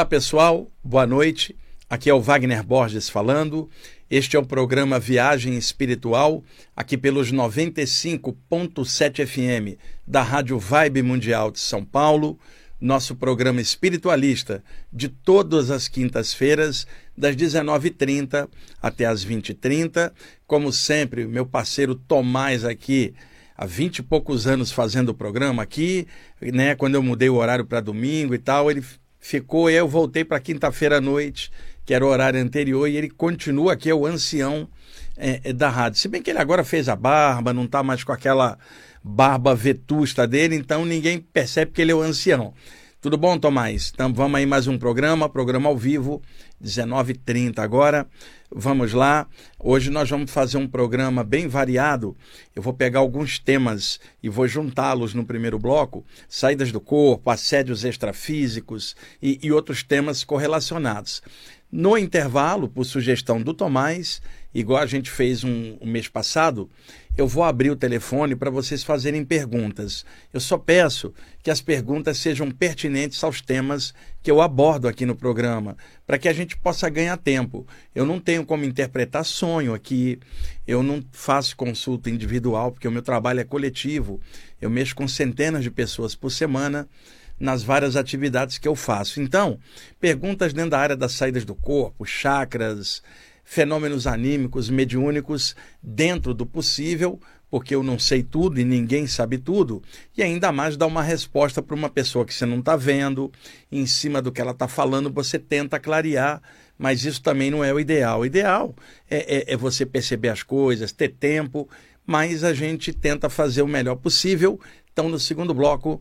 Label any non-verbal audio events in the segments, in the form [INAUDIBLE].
Olá pessoal, boa noite. Aqui é o Wagner Borges falando. Este é o programa Viagem Espiritual, aqui pelos 95.7 FM da Rádio Vibe Mundial de São Paulo. Nosso programa espiritualista de todas as quintas-feiras, das 19h30 até as 20h30. Como sempre, meu parceiro Tomás aqui há vinte e poucos anos fazendo o programa aqui, né? Quando eu mudei o horário para domingo e tal, ele ficou, eu voltei para quinta-feira à noite, que era o horário anterior, e ele continua aqui, é o ancião é, é da rádio. Se bem que ele agora fez a barba, não está mais com aquela barba vetusta dele, então ninguém percebe que ele é o ancião. Tudo bom, Tomás? Então vamos aí mais um programa, programa ao vivo, 19h30 agora. Vamos lá. Hoje nós vamos fazer um programa bem variado. Eu vou pegar alguns temas e vou juntá-los no primeiro bloco: saídas do corpo, assédios extrafísicos e, e outros temas correlacionados. No intervalo, por sugestão do Tomás, igual a gente fez um, um mês passado, eu vou abrir o telefone para vocês fazerem perguntas. Eu só peço que as perguntas sejam pertinentes aos temas que eu abordo aqui no programa, para que a gente possa ganhar tempo. Eu não tenho como interpretar sonho aqui, eu não faço consulta individual, porque o meu trabalho é coletivo. Eu mexo com centenas de pessoas por semana nas várias atividades que eu faço. Então, perguntas dentro da área das saídas do corpo, chakras, fenômenos anímicos, mediúnicos, dentro do possível, porque eu não sei tudo e ninguém sabe tudo, e ainda mais dar uma resposta para uma pessoa que você não está vendo, em cima do que ela está falando, você tenta clarear, mas isso também não é o ideal. O ideal é, é, é você perceber as coisas, ter tempo, mas a gente tenta fazer o melhor possível. Então, no segundo bloco,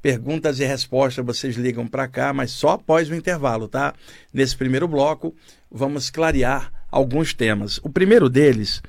Perguntas e respostas vocês ligam para cá, mas só após o intervalo, tá? Nesse primeiro bloco, vamos clarear alguns temas. O primeiro deles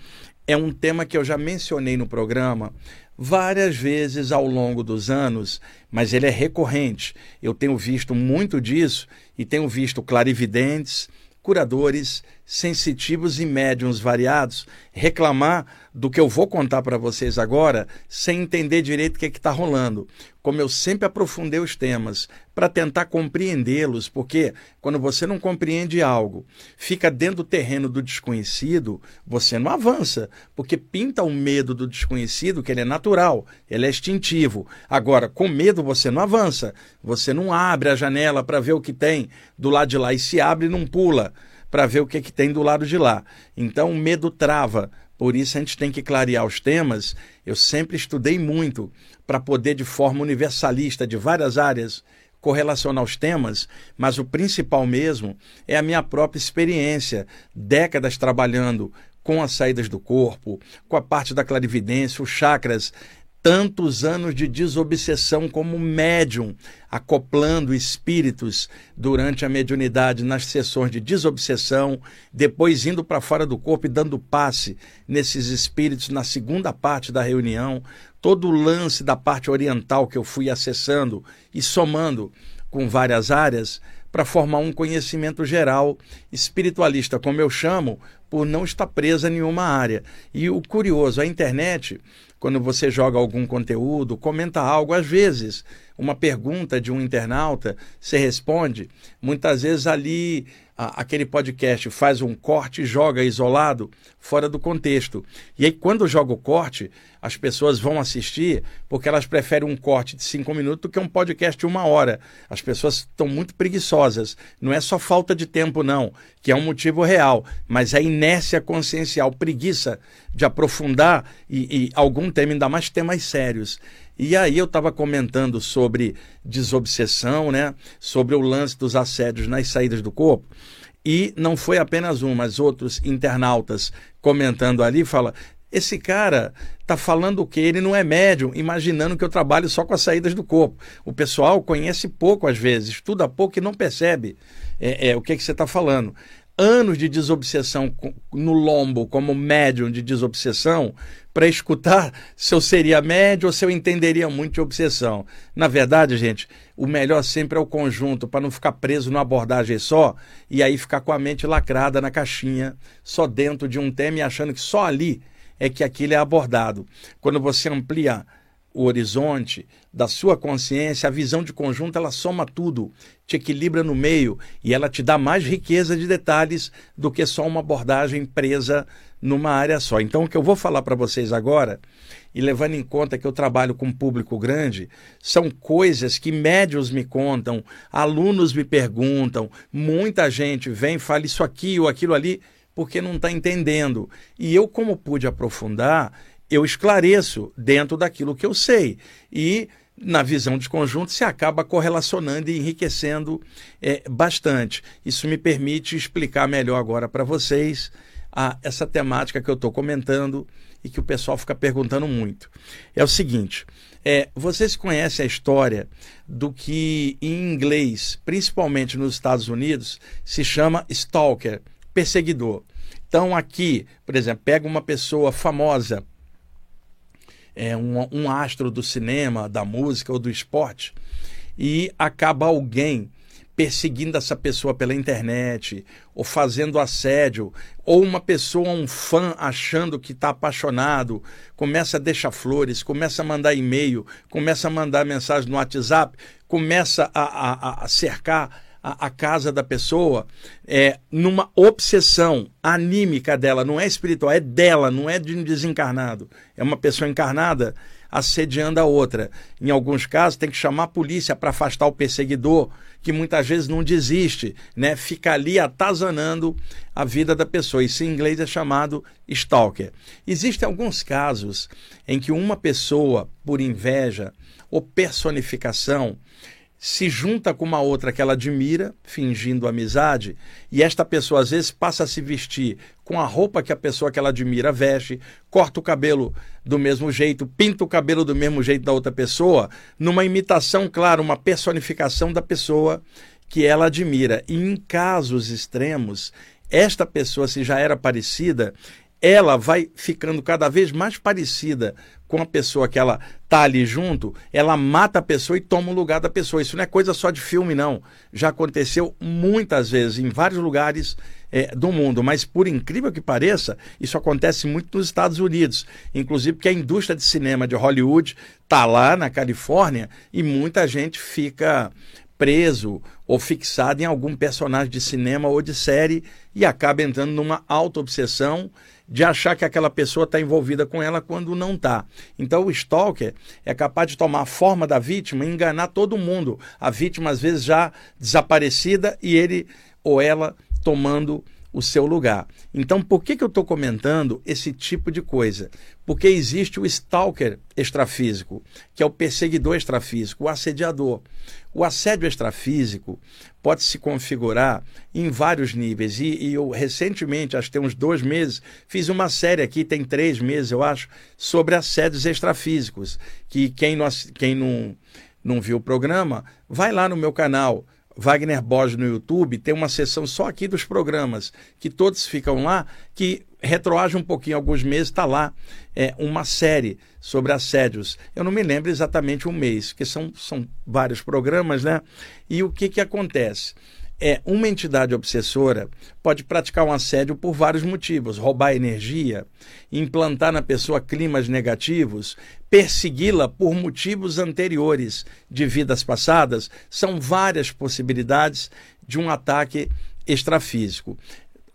é um tema que eu já mencionei no programa várias vezes ao longo dos anos, mas ele é recorrente. Eu tenho visto muito disso e tenho visto clarividentes, curadores, sensitivos e médiums variados reclamar do que eu vou contar para vocês agora, sem entender direito o que é está rolando. Como eu sempre aprofundei os temas, para tentar compreendê-los, porque quando você não compreende algo, fica dentro do terreno do desconhecido, você não avança, porque pinta o medo do desconhecido, que ele é natural, ele é instintivo. Agora, com medo você não avança, você não abre a janela para ver o que tem do lado de lá e se abre e não pula para ver o que, que tem do lado de lá. Então o medo trava. Por isso a gente tem que clarear os temas. Eu sempre estudei muito para poder, de forma universalista, de várias áreas, correlacionar os temas, mas o principal mesmo é a minha própria experiência, décadas trabalhando com as saídas do corpo, com a parte da clarividência, os chakras, tantos anos de desobsessão como médium, acoplando espíritos durante a mediunidade nas sessões de desobsessão, depois indo para fora do corpo e dando passe nesses espíritos na segunda parte da reunião, todo o lance da parte oriental que eu fui acessando e somando com várias áreas para formar um conhecimento geral espiritualista, como eu chamo, por não estar presa em nenhuma área. E o curioso, a internet quando você joga algum conteúdo, comenta algo, às vezes uma pergunta de um internauta, você responde, muitas vezes ali a, aquele podcast faz um corte e joga isolado fora do contexto. E aí, quando joga o corte, as pessoas vão assistir porque elas preferem um corte de cinco minutos do que um podcast de uma hora. As pessoas estão muito preguiçosas. Não é só falta de tempo, não, que é um motivo real, mas é inércia consciencial, preguiça de aprofundar e, e algum tema, ainda mais temas sérios. E aí eu estava comentando sobre desobsessão, né? sobre o lance dos assédios nas saídas do corpo. E não foi apenas um, mas outros internautas comentando ali, fala, esse cara está falando o quê? Ele não é médium, imaginando que eu trabalho só com as saídas do corpo. O pessoal conhece pouco às vezes, estuda pouco e não percebe é, é o que, que você está falando anos de desobsessão no lombo como médium de desobsessão para escutar [LAUGHS] se eu seria médium ou se eu entenderia muito de obsessão. Na verdade, gente, o melhor sempre é o conjunto para não ficar preso numa abordagem só e aí ficar com a mente lacrada na caixinha, só dentro de um tema e achando que só ali é que aquilo é abordado. Quando você amplia o horizonte, da sua consciência, a visão de conjunto, ela soma tudo, te equilibra no meio e ela te dá mais riqueza de detalhes do que só uma abordagem presa numa área só. Então, o que eu vou falar para vocês agora, e levando em conta que eu trabalho com um público grande, são coisas que médios me contam, alunos me perguntam, muita gente vem e fala isso aqui ou aquilo ali, porque não está entendendo. E eu, como pude aprofundar, eu esclareço dentro daquilo que eu sei. E na visão de conjunto se acaba correlacionando e enriquecendo é, bastante. Isso me permite explicar melhor agora para vocês a, essa temática que eu estou comentando e que o pessoal fica perguntando muito. É o seguinte: é, vocês conhecem a história do que em inglês, principalmente nos Estados Unidos, se chama stalker, perseguidor. Então, aqui, por exemplo, pega uma pessoa famosa é, um, um astro do cinema, da música ou do esporte, e acaba alguém perseguindo essa pessoa pela internet, ou fazendo assédio, ou uma pessoa, um fã, achando que está apaixonado, começa a deixar flores, começa a mandar e-mail, começa a mandar mensagem no WhatsApp, começa a, a, a cercar a, a casa da pessoa é, numa obsessão anímica dela, não é espiritual, é dela, não é de um desencarnado. É uma pessoa encarnada assediando a outra. Em alguns casos, tem que chamar a polícia para afastar o perseguidor, que muitas vezes não desiste, né? fica ali atazanando a vida da pessoa. Isso em inglês é chamado stalker. Existem alguns casos em que uma pessoa, por inveja ou personificação, se junta com uma outra que ela admira, fingindo amizade, e esta pessoa às vezes passa a se vestir com a roupa que a pessoa que ela admira veste, corta o cabelo do mesmo jeito, pinta o cabelo do mesmo jeito da outra pessoa, numa imitação, claro, uma personificação da pessoa que ela admira. E em casos extremos, esta pessoa, se já era parecida, ela vai ficando cada vez mais parecida com a pessoa que ela tá ali junto, ela mata a pessoa e toma o lugar da pessoa. Isso não é coisa só de filme, não. Já aconteceu muitas vezes em vários lugares é, do mundo, mas por incrível que pareça, isso acontece muito nos Estados Unidos, inclusive porque a indústria de cinema de Hollywood tá lá na Califórnia e muita gente fica preso ou fixado em algum personagem de cinema ou de série e acaba entrando numa auto-obsessão de achar que aquela pessoa está envolvida com ela quando não está. Então o stalker é capaz de tomar a forma da vítima e enganar todo mundo. A vítima, às vezes, já desaparecida e ele ou ela tomando o seu lugar. Então, por que, que eu estou comentando esse tipo de coisa? Porque existe o stalker extrafísico, que é o perseguidor extrafísico, o assediador. O assédio extrafísico pode se configurar em vários níveis. E, e, eu recentemente, acho que tem uns dois meses, fiz uma série aqui, tem três meses, eu acho, sobre assédios extrafísicos. Que quem não, quem não, não viu o programa, vai lá no meu canal Wagner Borges no YouTube, tem uma sessão só aqui dos programas, que todos ficam lá, que retroage um pouquinho, alguns meses, está lá é, uma série sobre assédios. Eu não me lembro exatamente um mês, porque são, são vários programas, né? E o que, que acontece? É uma entidade obsessora pode praticar um assédio por vários motivos: roubar energia, implantar na pessoa climas negativos, persegui-la por motivos anteriores de vidas passadas. São várias possibilidades de um ataque extrafísico.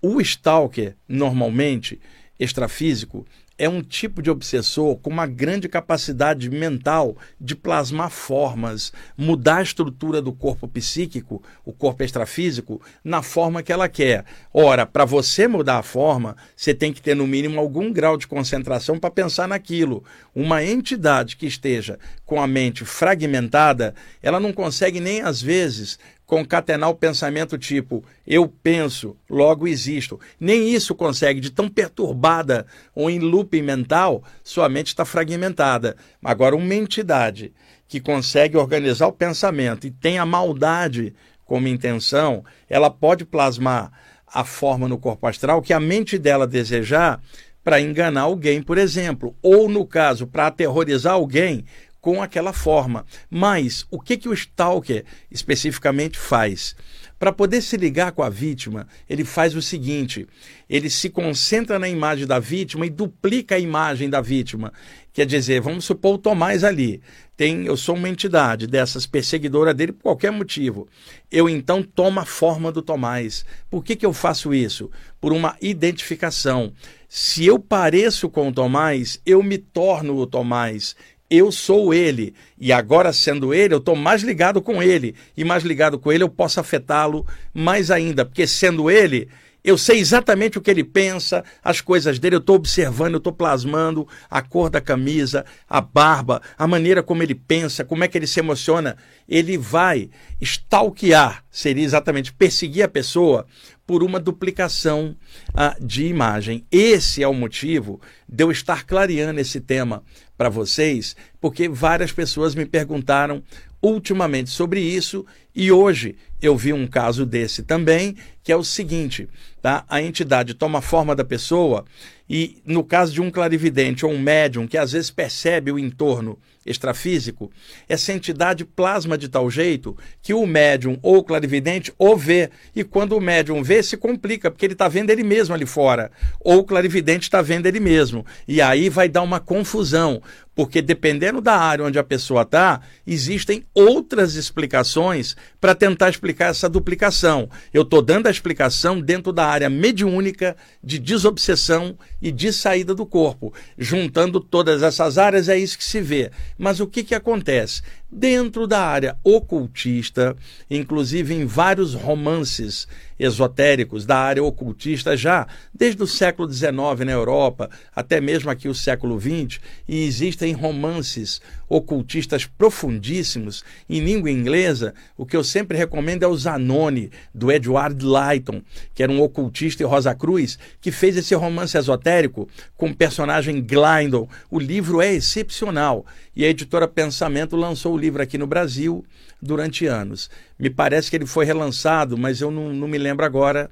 O stalker, normalmente, extrafísico, é um tipo de obsessor com uma grande capacidade mental de plasmar formas, mudar a estrutura do corpo psíquico, o corpo extrafísico, na forma que ela quer. Ora, para você mudar a forma, você tem que ter no mínimo algum grau de concentração para pensar naquilo. Uma entidade que esteja com a mente fragmentada, ela não consegue nem às vezes concatenar o pensamento tipo eu penso, logo existo. Nem isso consegue, de tão perturbada ou em looping mental, sua mente está fragmentada. Agora, uma entidade que consegue organizar o pensamento e tem a maldade como intenção, ela pode plasmar a forma no corpo astral que a mente dela desejar para enganar alguém, por exemplo, ou no caso, para aterrorizar alguém com aquela forma. Mas o que, que o Stalker especificamente faz? Para poder se ligar com a vítima, ele faz o seguinte: ele se concentra na imagem da vítima e duplica a imagem da vítima. Quer dizer, vamos supor o Tomás ali. Tem, eu sou uma entidade dessas perseguidora dele por qualquer motivo. Eu então tomo a forma do Tomás. Por que, que eu faço isso? Por uma identificação. Se eu pareço com o Tomás, eu me torno o Tomás eu sou ele. E agora, sendo ele, eu estou mais ligado com ele. E mais ligado com ele, eu posso afetá-lo mais ainda. Porque sendo ele, eu sei exatamente o que ele pensa, as coisas dele, eu estou observando, eu estou plasmando a cor da camisa, a barba, a maneira como ele pensa, como é que ele se emociona. Ele vai stalkear, seria exatamente perseguir a pessoa por uma duplicação uh, de imagem. Esse é o motivo de eu estar clareando esse tema para vocês, porque várias pessoas me perguntaram ultimamente sobre isso e hoje eu vi um caso desse também, que é o seguinte, tá? A entidade toma forma da pessoa e no caso de um clarividente ou um médium que às vezes percebe o entorno extrafísico, essa entidade plasma de tal jeito que o médium ou o clarividente o vê. E quando o médium vê, se complica, porque ele está vendo ele mesmo ali fora. Ou o clarividente está vendo ele mesmo. E aí vai dar uma confusão, porque dependendo da área onde a pessoa está, existem outras explicações para tentar explicar essa duplicação. Eu estou dando a explicação dentro da área mediúnica de desobsessão e de saída do corpo. Juntando todas essas áreas, é isso que se vê. Mas o que, que acontece? Dentro da área ocultista, inclusive em vários romances esotéricos da área ocultista, já desde o século XIX na Europa, até mesmo aqui o século XX, e existem romances ocultistas profundíssimos em língua inglesa. O que eu sempre recomendo é o Zanoni, do Edward Lighton, que era um ocultista e Rosa Cruz, que fez esse romance esotérico com o personagem Glindon. O livro é excepcional e a editora Pensamento lançou o livro aqui no Brasil durante anos. Me parece que ele foi relançado, mas eu não, não me lembro agora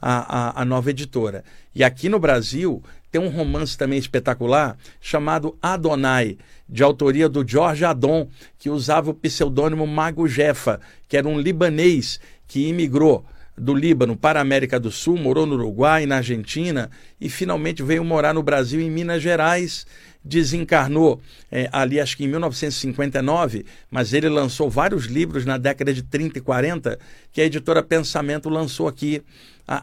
a, a, a nova editora. E aqui no Brasil tem um romance também espetacular chamado Adonai, de autoria do George Adon, que usava o pseudônimo Mago Jefa, que era um libanês que imigrou do Líbano para a América do Sul, morou no Uruguai, na Argentina e finalmente veio morar no Brasil, em Minas Gerais. Desencarnou é, ali, acho que em 1959, mas ele lançou vários livros na década de 30 e 40 que a editora Pensamento lançou aqui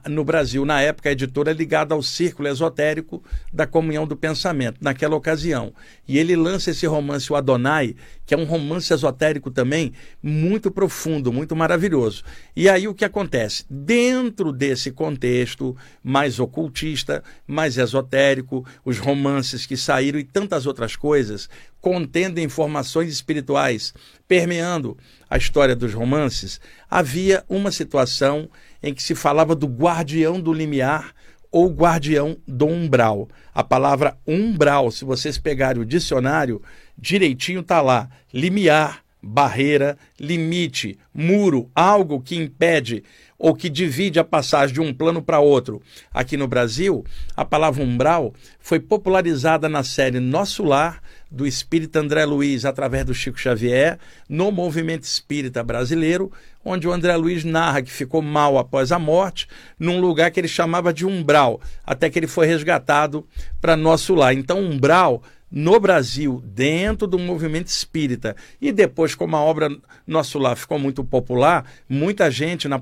no Brasil, na época, a editora ligada ao círculo esotérico da comunhão do pensamento, naquela ocasião. E ele lança esse romance, o Adonai, que é um romance esotérico também muito profundo, muito maravilhoso. E aí o que acontece? Dentro desse contexto mais ocultista, mais esotérico, os romances que saíram e tantas outras coisas, contendo informações espirituais, permeando a história dos romances, havia uma situação em que se falava do guardião do limiar ou guardião do umbral. A palavra umbral, se vocês pegarem o dicionário, direitinho está lá: limiar, barreira, limite, muro, algo que impede ou que divide a passagem de um plano para outro. Aqui no Brasil, a palavra umbral foi popularizada na série Nosso Lar, do espírita André Luiz, através do Chico Xavier, no movimento espírita brasileiro, onde o André Luiz narra que ficou mal após a morte, num lugar que ele chamava de umbral, até que ele foi resgatado para Nosso Lar. Então, umbral no Brasil, dentro do movimento espírita, e depois, como a obra Nosso Lar ficou muito popular, muita gente na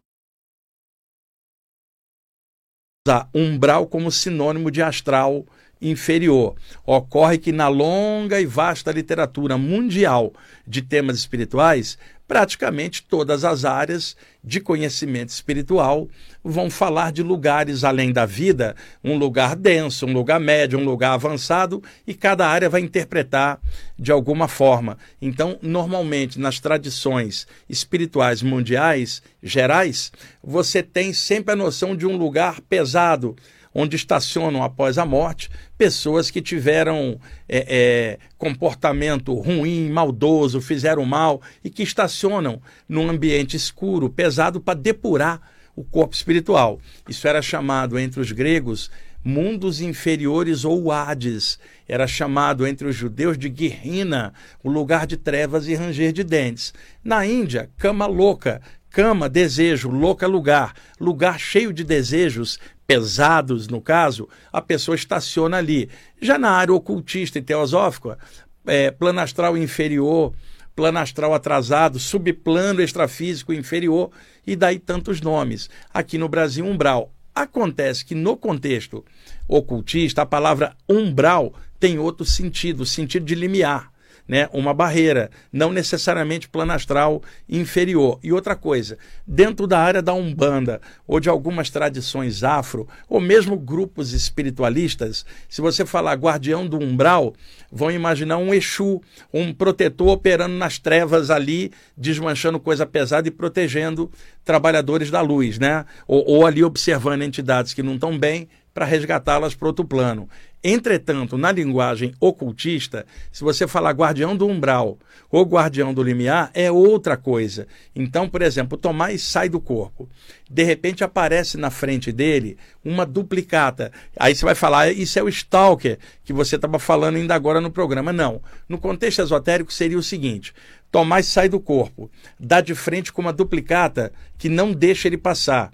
umbral como sinônimo de astral inferior. Ocorre que na longa e vasta literatura mundial de temas espirituais, praticamente todas as áreas de conhecimento espiritual vão falar de lugares além da vida, um lugar denso, um lugar médio, um lugar avançado, e cada área vai interpretar de alguma forma. Então, normalmente, nas tradições espirituais mundiais gerais, você tem sempre a noção de um lugar pesado, onde estacionam após a morte pessoas que tiveram é, é, comportamento ruim, maldoso, fizeram mal e que estacionam num ambiente escuro, pesado, para depurar o corpo espiritual. Isso era chamado entre os gregos mundos inferiores ou Hades. Era chamado entre os judeus de Guirrina, o lugar de trevas e ranger de dentes. Na Índia, cama louca, cama, desejo, louca, lugar. Lugar cheio de desejos pesados, no caso, a pessoa estaciona ali. Já na área ocultista e teosófica, é, plano astral inferior, plano astral atrasado, subplano extrafísico inferior, e daí tantos nomes. Aqui no Brasil, umbral. Acontece que no contexto ocultista, a palavra umbral tem outro sentido, sentido de limiar né, uma barreira, não necessariamente plano astral inferior. E outra coisa, dentro da área da Umbanda ou de algumas tradições afro, ou mesmo grupos espiritualistas, se você falar guardião do umbral, vão imaginar um Exu, um protetor operando nas trevas ali, desmanchando coisa pesada e protegendo trabalhadores da luz, né? Ou, ou ali observando entidades que não estão bem para resgatá-las para outro plano. Entretanto, na linguagem ocultista, se você falar guardião do umbral ou guardião do limiar, é outra coisa. Então, por exemplo, Tomás sai do corpo. De repente aparece na frente dele uma duplicata. Aí você vai falar, isso é o stalker que você estava falando ainda agora no programa. Não. No contexto esotérico seria o seguinte: Tomás sai do corpo, dá de frente com uma duplicata que não deixa ele passar.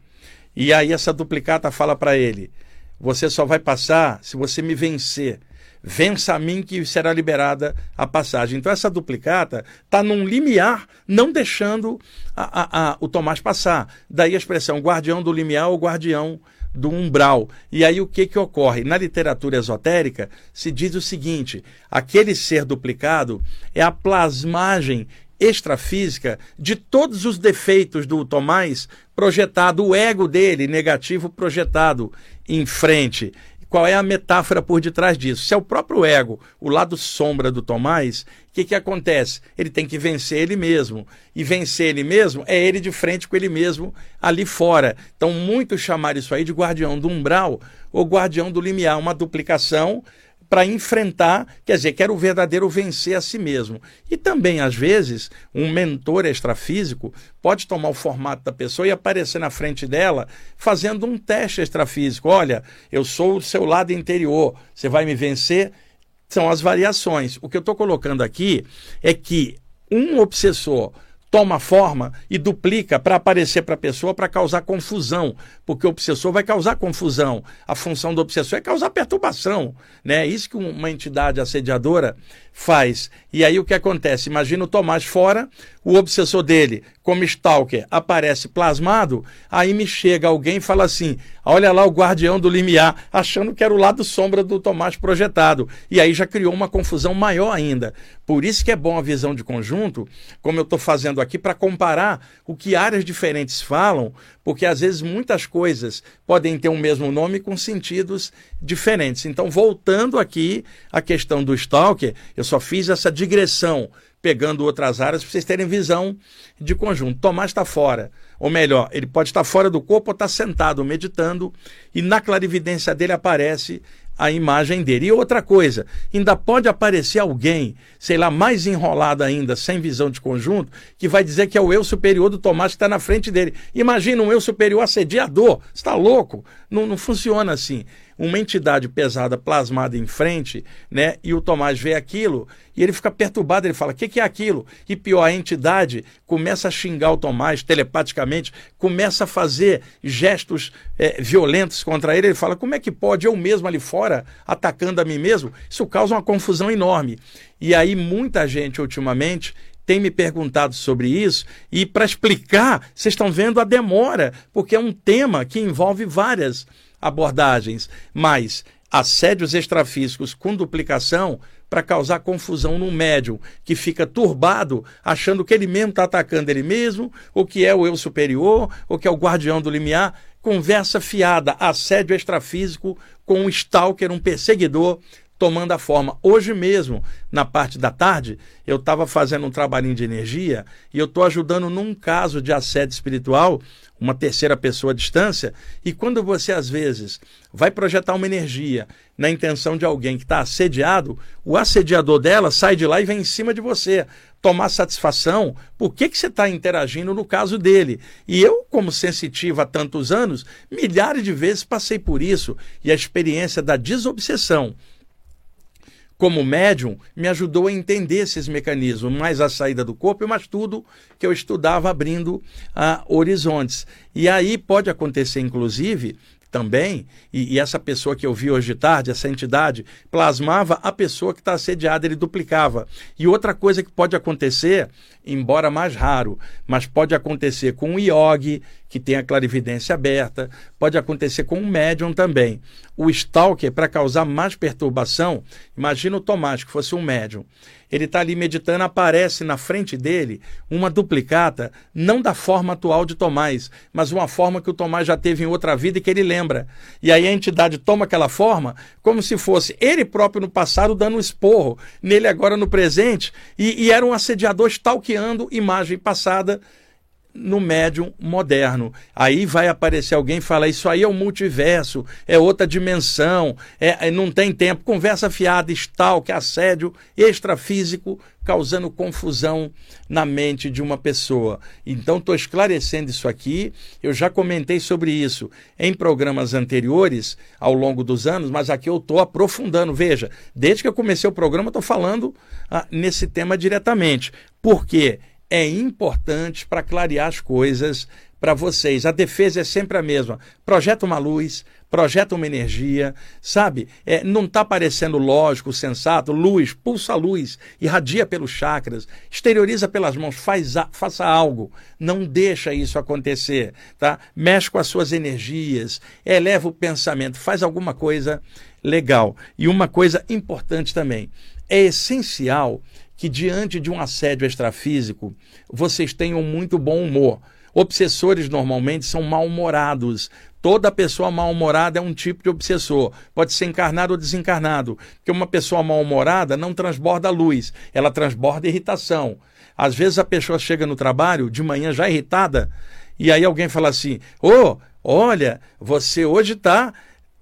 E aí essa duplicata fala para ele: você só vai passar se você me vencer. Vença a mim que será liberada a passagem. Então, essa duplicata está num limiar, não deixando a, a, a, o Tomás passar. Daí a expressão guardião do limiar ou guardião do umbral. E aí o que, que ocorre? Na literatura esotérica se diz o seguinte: aquele ser duplicado é a plasmagem extrafísica de todos os defeitos do Tomás projetado, o ego dele negativo projetado em frente. Qual é a metáfora por detrás disso? Se é o próprio ego, o lado sombra do Tomás, o que, que acontece? Ele tem que vencer ele mesmo. E vencer ele mesmo é ele de frente com ele mesmo ali fora. Então, muitos chamaram isso aí de guardião do umbral ou guardião do limiar, uma duplicação para enfrentar, quer dizer, quero o verdadeiro vencer a si mesmo. E também, às vezes, um mentor extrafísico pode tomar o formato da pessoa e aparecer na frente dela fazendo um teste extrafísico. Olha, eu sou o seu lado interior, você vai me vencer? São as variações. O que eu estou colocando aqui é que um obsessor toma forma e duplica para aparecer para a pessoa para causar confusão, porque o obsessor vai causar confusão. A função do obsessor é causar perturbação, né? Isso que uma entidade assediadora faz. E aí o que acontece? Imagina o Tomás fora, o obsessor dele, como stalker, aparece plasmado, aí me chega alguém e fala assim: olha lá o guardião do limiar, achando que era o lado sombra do Tomás projetado. E aí já criou uma confusão maior ainda. Por isso que é bom a visão de conjunto, como eu estou fazendo aqui, para comparar o que áreas diferentes falam, porque às vezes muitas coisas podem ter o um mesmo nome com sentidos diferentes. Então, voltando aqui à questão do stalker, eu só fiz essa digressão pegando outras áreas para vocês terem visão de conjunto. Tomás está fora, ou melhor, ele pode estar fora do corpo ou estar sentado meditando e na clarividência dele aparece a imagem dele. E outra coisa, ainda pode aparecer alguém, sei lá, mais enrolado ainda, sem visão de conjunto, que vai dizer que é o eu superior do Tomás que está na frente dele. Imagina um eu superior assediador, está louco? Não, não funciona assim uma entidade pesada plasmada em frente, né? E o Tomás vê aquilo e ele fica perturbado, ele fala: "O que, que é aquilo?" E pior, a entidade começa a xingar o Tomás telepaticamente, começa a fazer gestos é, violentos contra ele. Ele fala: "Como é que pode eu mesmo ali fora atacando a mim mesmo?" Isso causa uma confusão enorme. E aí muita gente ultimamente tem me perguntado sobre isso e para explicar, vocês estão vendo a demora, porque é um tema que envolve várias abordagens, mas assédios extrafísicos com duplicação para causar confusão no médium, que fica turbado, achando que ele mesmo está atacando ele mesmo, ou que é o eu superior, ou que é o guardião do limiar. Conversa fiada, assédio extrafísico com um stalker, um perseguidor, tomando a forma. Hoje mesmo, na parte da tarde, eu estava fazendo um trabalhinho de energia e eu estou ajudando num caso de assédio espiritual uma terceira pessoa à distância, e quando você, às vezes, vai projetar uma energia na intenção de alguém que está assediado, o assediador dela sai de lá e vem em cima de você tomar satisfação por que, que você está interagindo no caso dele. E eu, como sensitivo há tantos anos, milhares de vezes passei por isso, e a experiência da desobsessão como médium, me ajudou a entender esses mecanismos, mais a saída do corpo, mas tudo que eu estudava abrindo ah, horizontes. E aí pode acontecer, inclusive, também, e, e, essa pessoa que eu vi hoje de tarde, essa entidade, plasmava a pessoa que está assediada, ele duplicava. E outra coisa que pode acontecer, embora mais raro, mas pode acontecer com o iogue, que tem a clarividência aberta, pode acontecer com um médium também. O stalker, para causar mais perturbação, imagina o Tomás, que fosse um médium. Ele está ali meditando, aparece na frente dele uma duplicata, não da forma atual de Tomás, mas uma forma que o Tomás já teve em outra vida e que ele lembra. E aí a entidade toma aquela forma como se fosse ele próprio no passado dando um esporro nele agora no presente, e, e era um assediador stalkeando imagem passada no médium moderno. Aí vai aparecer alguém e fala: Isso aí é um multiverso, é outra dimensão, é, é não tem tempo. Conversa fiada, stalk, assédio extrafísico, causando confusão na mente de uma pessoa. Então, estou esclarecendo isso aqui. Eu já comentei sobre isso em programas anteriores, ao longo dos anos, mas aqui eu estou aprofundando. Veja, desde que eu comecei o programa, estou falando ah, nesse tema diretamente. Por quê? Porque é importante para clarear as coisas para vocês. A defesa é sempre a mesma. Projeta uma luz, projeta uma energia, sabe? É, não está parecendo lógico, sensato. Luz, pulsa a luz, irradia pelos chakras, exterioriza pelas mãos, faz a, faça algo. Não deixa isso acontecer, tá? Mexe com as suas energias, eleva o pensamento, faz alguma coisa legal. E uma coisa importante também, é essencial que diante de um assédio extrafísico, vocês tenham muito bom humor. Obsessores normalmente são mal-humorados. Toda pessoa mal-humorada é um tipo de obsessor. Pode ser encarnado ou desencarnado. Porque uma pessoa mal-humorada não transborda luz, ela transborda irritação. Às vezes a pessoa chega no trabalho de manhã já irritada, e aí alguém fala assim: Ô, oh, olha, você hoje está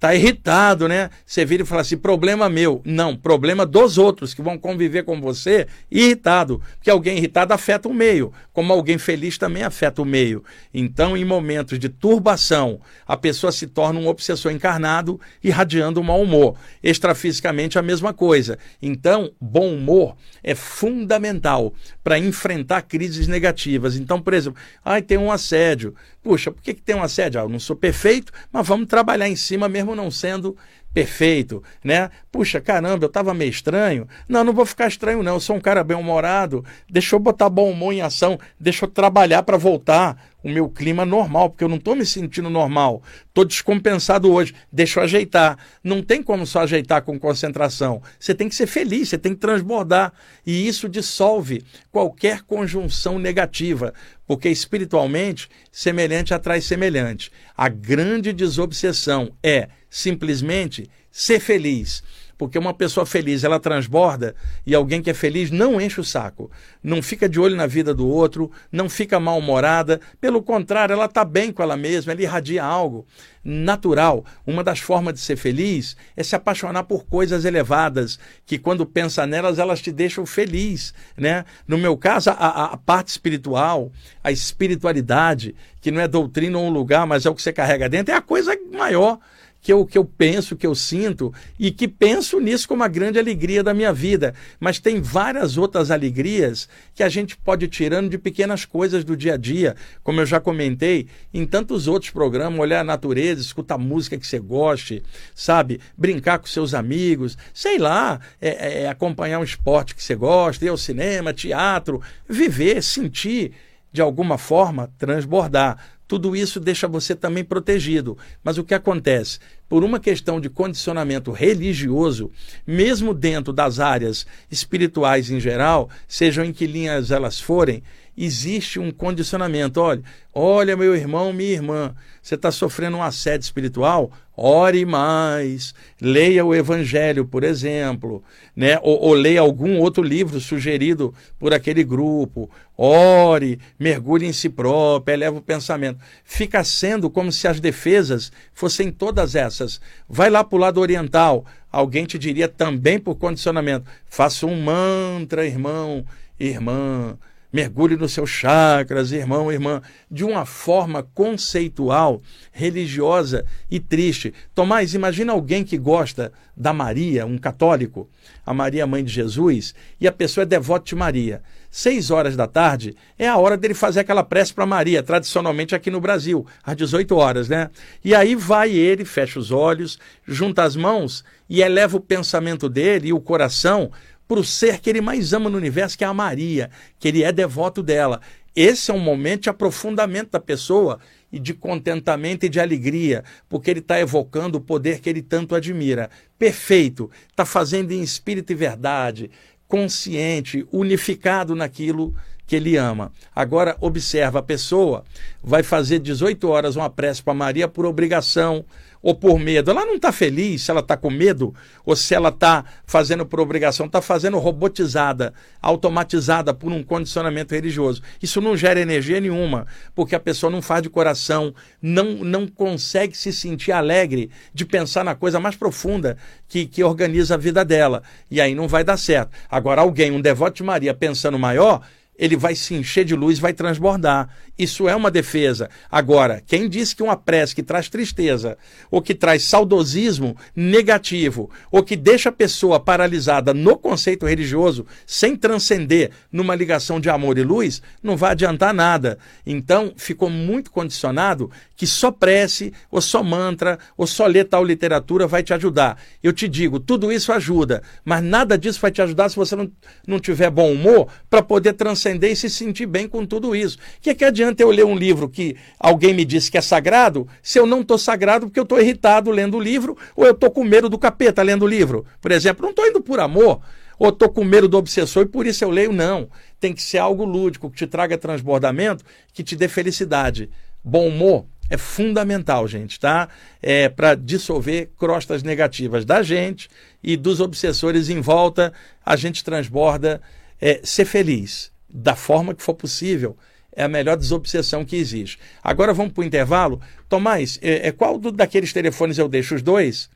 Está irritado, né? Você vira e fala assim: problema meu. Não, problema dos outros que vão conviver com você irritado. Porque alguém irritado afeta o meio, como alguém feliz também afeta o meio. Então, em momentos de turbação, a pessoa se torna um obsessor encarnado, irradiando o mau humor. Extrafisicamente, a mesma coisa. Então, bom humor é fundamental para enfrentar crises negativas. Então, por exemplo, ai, tem um assédio. Puxa, por que, que tem um assédio? Ah, eu não sou perfeito, mas vamos trabalhar em cima mesmo não sendo perfeito, né? Puxa, caramba, eu estava meio estranho. Não, não vou ficar estranho, não. Eu sou um cara bem-humorado. Deixa eu botar bom humor em ação. Deixa eu trabalhar para voltar o meu clima normal, porque eu não estou me sentindo normal. Estou descompensado hoje. Deixa eu ajeitar. Não tem como só ajeitar com concentração. Você tem que ser feliz, você tem que transbordar. E isso dissolve qualquer conjunção negativa, porque espiritualmente, semelhante atrai semelhante. A grande desobsessão é simplesmente ser feliz. Porque uma pessoa feliz, ela transborda e alguém que é feliz não enche o saco. Não fica de olho na vida do outro, não fica mal-humorada. Pelo contrário, ela está bem com ela mesma, ela irradia algo natural. Uma das formas de ser feliz é se apaixonar por coisas elevadas, que quando pensa nelas, elas te deixam feliz. Né? No meu caso, a, a parte espiritual, a espiritualidade, que não é doutrina ou um lugar, mas é o que você carrega dentro, é a coisa maior que eu, que eu penso, que eu sinto e que penso nisso como a grande alegria da minha vida. Mas tem várias outras alegrias que a gente pode ir tirando de pequenas coisas do dia a dia, como eu já comentei em tantos outros programas, olhar a natureza, escutar música que você goste, sabe? Brincar com seus amigos, sei lá, é, é, é acompanhar um esporte que você gosta, ir ao cinema, teatro, viver, sentir de alguma forma transbordar. Tudo isso deixa você também protegido. Mas o que acontece? Por uma questão de condicionamento religioso, mesmo dentro das áreas espirituais em geral, sejam em que linhas elas forem, existe um condicionamento. Olha, olha, meu irmão, minha irmã, você está sofrendo um assédio espiritual? Ore mais, leia o Evangelho, por exemplo, né? ou, ou leia algum outro livro sugerido por aquele grupo. Ore, mergulhe em si próprio, eleva o pensamento. Fica sendo como se as defesas fossem todas essas. Vai lá para o lado oriental, alguém te diria também por condicionamento: faça um mantra, irmão, irmã. Mergulhe nos seus chakras, irmão, irmã, de uma forma conceitual, religiosa e triste. Tomás, imagina alguém que gosta da Maria, um católico, a Maria, mãe de Jesus, e a pessoa é devota de Maria. Seis horas da tarde é a hora dele fazer aquela prece para Maria, tradicionalmente aqui no Brasil, às 18 horas, né? E aí vai ele, fecha os olhos, junta as mãos e eleva o pensamento dele e o coração para o ser que ele mais ama no universo, que é a Maria, que ele é devoto dela. Esse é um momento de aprofundamento da pessoa e de contentamento e de alegria, porque ele está evocando o poder que ele tanto admira. Perfeito, está fazendo em espírito e verdade, consciente, unificado naquilo que ele ama. Agora, observa: a pessoa vai fazer 18 horas uma prece para Maria por obrigação, ou por medo. Ela não está feliz se ela está com medo ou se ela está fazendo por obrigação, está fazendo robotizada, automatizada por um condicionamento religioso. Isso não gera energia nenhuma, porque a pessoa não faz de coração, não, não consegue se sentir alegre de pensar na coisa mais profunda que, que organiza a vida dela. E aí não vai dar certo. Agora, alguém, um devoto de Maria, pensando maior ele vai se encher de luz, vai transbordar. Isso é uma defesa. Agora, quem diz que uma prece que traz tristeza, ou que traz saudosismo negativo, ou que deixa a pessoa paralisada no conceito religioso, sem transcender numa ligação de amor e luz, não vai adiantar nada. Então, ficou muito condicionado que só prece, ou só mantra, ou só ler tal literatura vai te ajudar. Eu te digo, tudo isso ajuda, mas nada disso vai te ajudar se você não, não tiver bom humor para poder transcender e se sentir bem com tudo isso. O que, é que adianta eu ler um livro que alguém me disse que é sagrado, se eu não estou sagrado porque eu estou irritado lendo o livro, ou eu estou com medo do capeta lendo o livro? Por exemplo, não estou indo por amor, ou estou com medo do obsessor e por isso eu leio, não. Tem que ser algo lúdico, que te traga transbordamento, que te dê felicidade. Bom humor é fundamental, gente, tá? É para dissolver crostas negativas da gente e dos obsessores em volta. A gente transborda é, ser feliz da forma que for possível, é a melhor desobsessão que existe. Agora vamos para o intervalo. Tomás, é, é, qual do, daqueles telefones eu deixo os dois?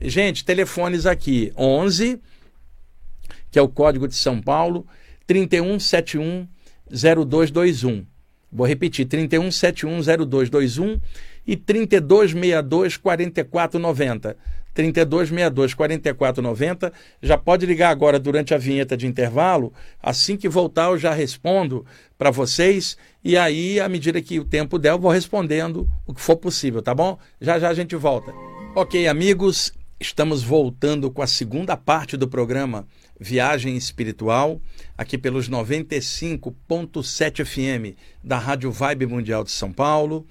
Gente, telefones aqui: 11, que é o código de São Paulo, 3171 0221. Vou repetir: 3171 0221 e 3262 4490. 3262 4490. Já pode ligar agora durante a vinheta de intervalo. Assim que voltar, eu já respondo para vocês. E aí, à medida que o tempo der, eu vou respondendo o que for possível, tá bom? Já já a gente volta. Ok, amigos, estamos voltando com a segunda parte do programa Viagem Espiritual, aqui pelos 95.7 FM da Rádio Vibe Mundial de São Paulo.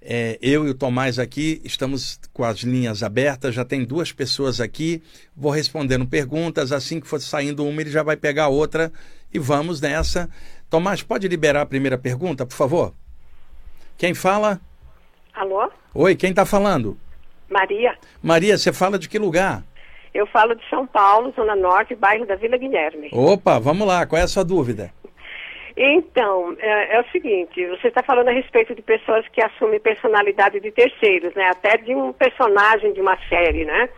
É, eu e o Tomás aqui estamos com as linhas abertas, já tem duas pessoas aqui. Vou respondendo perguntas. Assim que for saindo uma, ele já vai pegar outra e vamos nessa. Tomás, pode liberar a primeira pergunta, por favor? Quem fala? Alô? Oi, quem está falando? Maria. Maria, você fala de que lugar? Eu falo de São Paulo, Zona Norte, bairro da Vila Guilherme. Opa, vamos lá, qual é a sua dúvida? Então, é, é, o seguinte, você está falando a respeito de pessoas que assumem personalidade de terceiros, né? Até de um personagem de uma série, né?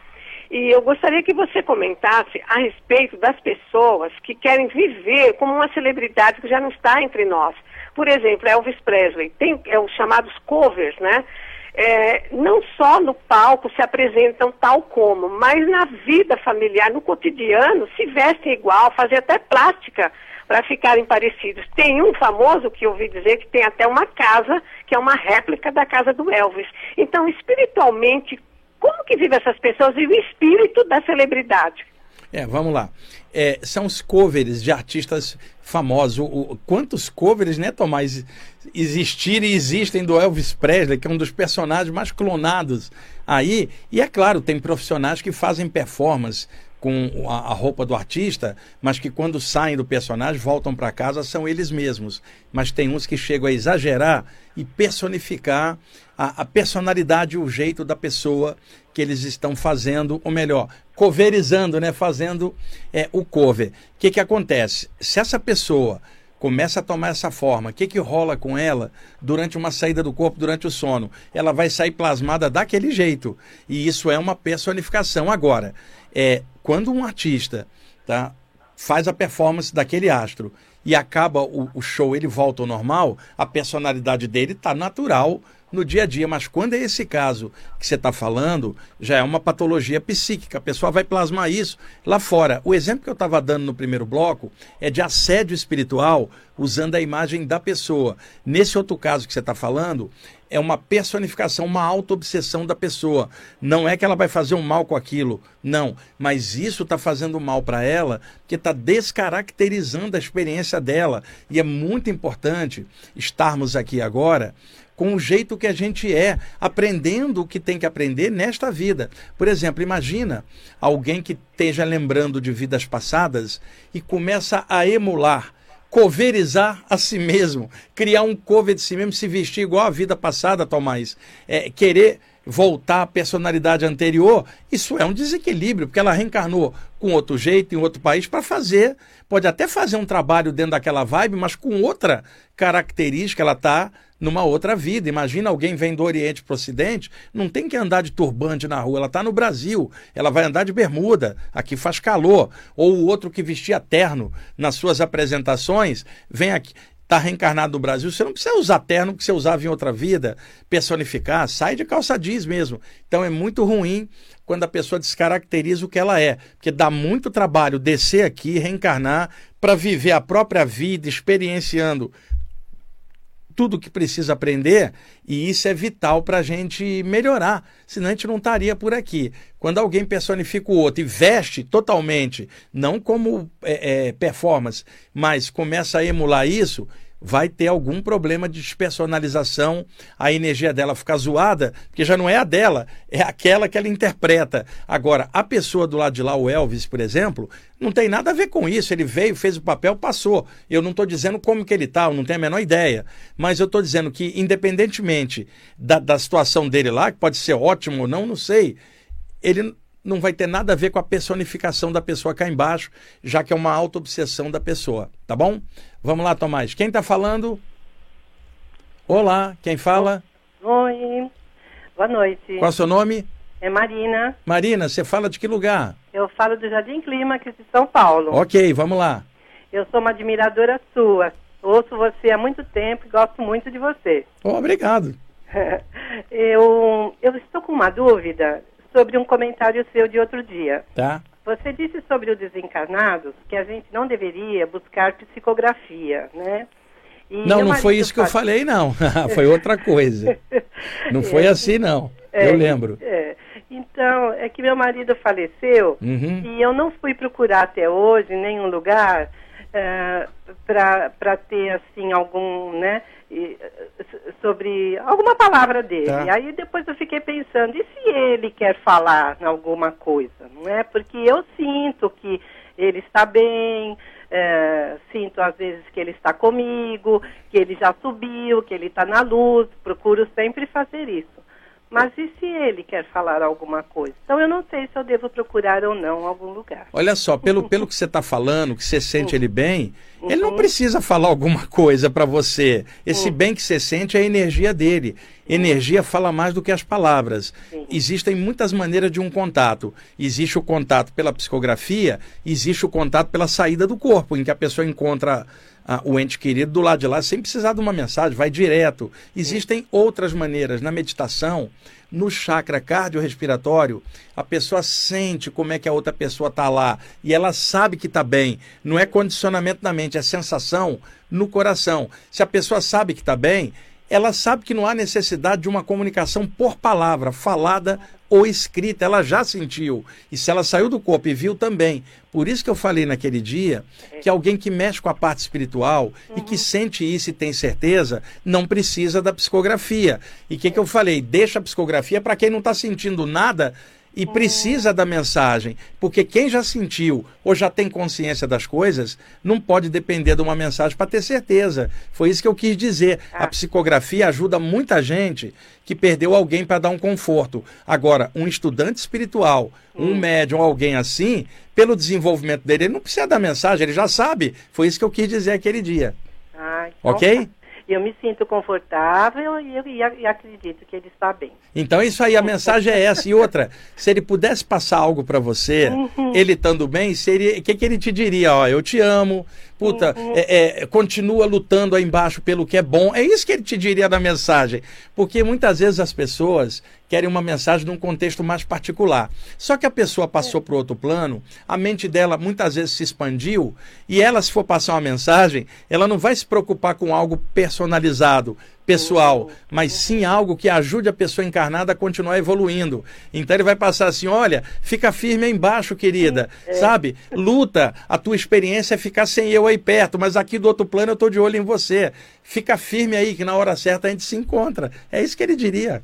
E eu gostaria que você comentasse a respeito das pessoas que querem viver como uma celebridade que já não está entre nós. Por exemplo, Elvis Presley, tem é, os chamados covers, né? É, não só no palco se apresentam tal como, mas na vida familiar, no cotidiano, se vestem igual, fazem até plástica para ficarem parecidos. Tem um famoso que ouvi dizer que tem até uma casa que é uma réplica da casa do Elvis. Então, espiritualmente, como que vivem essas pessoas e o espírito da celebridade? É, vamos lá. É, são os covers de artistas famosos. O, o, quantos covers, né, Tomás, existirem e existem do Elvis Presley, que é um dos personagens mais clonados aí. E é claro, tem profissionais que fazem performance com a, roupa do artista, mas que quando saem do personagem, voltam para casa, são eles mesmos. Mas tem uns que chegam a exagerar e personificar a, a personalidade o jeito da pessoa que eles estão fazendo, ou melhor, coverizando, né? Fazendo é, o cover. O que, que acontece? Se essa pessoa começa a tomar essa forma, o que, que rola com ela durante uma saída do corpo, durante o sono? Ela vai sair plasmada daquele jeito. E isso é uma personificação. Agora, é, quando um artista tá, faz a performance daquele astro e acaba o, o show, ele volta ao normal, a personalidade dele está natural no dia a dia. Mas quando é esse caso que você está falando, já é uma patologia psíquica. A pessoa vai plasmar isso lá fora. O exemplo que eu estava dando no primeiro bloco é de assédio espiritual usando a imagem da pessoa. Nesse outro caso que você está falando, é uma personificação, uma auto-obsessão da pessoa. Não é que ela vai fazer um mal com aquilo, não. Mas isso está fazendo mal para ela, que está descaracterizando a experiência dela. E é muito importante estarmos aqui agora com o jeito que a gente é, aprendendo o que tem que aprender nesta vida. Por exemplo, imagina alguém que esteja lembrando de vidas passadas e começa a emular coverizar a si mesmo, criar um cover de si mesmo, se vestir igual à vida passada, Tomás, é, querer voltar à personalidade anterior, isso é um desequilíbrio, porque ela reencarnou com outro jeito, em outro país, para fazer, pode até fazer um trabalho dentro daquela vibe, mas com outra característica, ela está numa outra vida. Imagina alguém vem do Oriente para o Ocidente, não tem que andar de turbante na rua, ela está no Brasil, ela vai andar de bermuda, aqui faz calor. Ou o outro que vestia terno nas suas apresentações, vem aqui está reencarnado no Brasil, você não precisa usar terno que você usava em outra vida, personificar, sai de calça jeans mesmo. Então é muito ruim quando a pessoa descaracteriza o que ela é, porque dá muito trabalho descer aqui, reencarnar, para viver a própria vida, experienciando tudo que precisa aprender e isso é vital para a gente melhorar, senão a gente não estaria por aqui. Quando alguém personifica o outro e veste totalmente, não como é, é, performance, mas começa a emular isso, vai ter algum problema de despersonalização, a energia dela fica zoada, porque já não é a dela, é aquela que ela interpreta. Agora, a pessoa do lado de lá, o Elvis, por exemplo, não tem nada a ver com isso. Ele veio, fez o papel, passou. Eu não estou dizendo como que ele está, eu não tenho a menor ideia. Mas eu estou dizendo que, independentemente da, da situação dele lá, que pode ser ótimo ou não, não sei, ele não vai ter nada a ver com a personificação da pessoa cá embaixo, já que é uma auto-obsessão da pessoa, tá bom? Vamos lá, Tomás. Quem está falando? Olá, quem fala? Oi, boa noite. Qual é o seu nome? É Marina. Marina, você fala de que lugar? Eu falo do Jardim Clima, aqui de São Paulo. Ok, vamos lá. Eu sou uma admiradora sua. Ouço você há muito tempo e gosto muito de você. Oh, obrigado. [LAUGHS] eu, eu estou com uma dúvida sobre um comentário seu de outro dia. Tá. Você disse sobre o desencarnados que a gente não deveria buscar psicografia, né? E não, não foi isso que eu falei, não. [LAUGHS] foi outra coisa. Não foi é, assim, não. É, eu lembro. É. Então, é que meu marido faleceu uhum. e eu não fui procurar até hoje nenhum lugar uh, para ter, assim, algum, né, sobre alguma palavra dele. Tá. Aí depois eu fiquei pensando, e se ele quer falar alguma coisa, não é? Porque eu sinto que ele está bem, é, sinto às vezes que ele está comigo, que ele já subiu, que ele está na luz, procuro sempre fazer isso. Mas e se ele quer falar alguma coisa? Então eu não sei se eu devo procurar ou não algum lugar. Olha só, pelo, pelo que você está falando, que você sente ele bem, uhum. ele não precisa falar alguma coisa para você. Esse uhum. bem que você sente é a energia dele. Energia fala mais do que as palavras. Sim. Existem muitas maneiras de um contato. Existe o contato pela psicografia, existe o contato pela saída do corpo, em que a pessoa encontra ah, o ente querido do lado de lá sem precisar de uma mensagem, vai direto. Existem outras maneiras. Na meditação, no chakra cardiorrespiratório, a pessoa sente como é que a outra pessoa está lá e ela sabe que está bem. Não é condicionamento da mente, é sensação no coração. Se a pessoa sabe que está bem, ela sabe que não há necessidade de uma comunicação por palavra, falada ou escrita, ela já sentiu. E se ela saiu do corpo e viu também. Por isso que eu falei naquele dia que alguém que mexe com a parte espiritual uhum. e que sente isso e tem certeza, não precisa da psicografia. E o que, que eu falei? Deixa a psicografia para quem não está sentindo nada e precisa da mensagem, porque quem já sentiu ou já tem consciência das coisas não pode depender de uma mensagem para ter certeza. Foi isso que eu quis dizer. A ah. psicografia ajuda muita gente que perdeu alguém para dar um conforto. Agora, um estudante espiritual, um hum. médium, alguém assim, pelo desenvolvimento dele, ele não precisa da mensagem, ele já sabe. Foi isso que eu quis dizer aquele dia. Ok? Eu me sinto confortável e, eu, e, acredito que ele está bem. Então, isso aí, a mensagem é essa. E outra, se ele pudesse passar algo para você, uhum. ele estando bem, seria, o que, que ele te diria? Ó, eu te amo, puta, é, é, continua lutando aí embaixo pelo que é bom. É isso que ele te diria na mensagem. Porque muitas vezes as pessoas querem uma mensagem num contexto mais particular. Só que a pessoa passou para outro plano, a mente dela muitas vezes se expandiu, e ela, se for passar uma mensagem, ela não vai se preocupar com algo personalizado, pessoal, mas sim algo que ajude a pessoa encarnada a continuar evoluindo. Então ele vai passar assim: olha, fica firme aí embaixo, querida, é. sabe? Luta, a tua experiência é ficar sem eu aí perto, mas aqui do outro plano eu estou de olho em você. Fica firme aí, que na hora certa a gente se encontra. É isso que ele diria.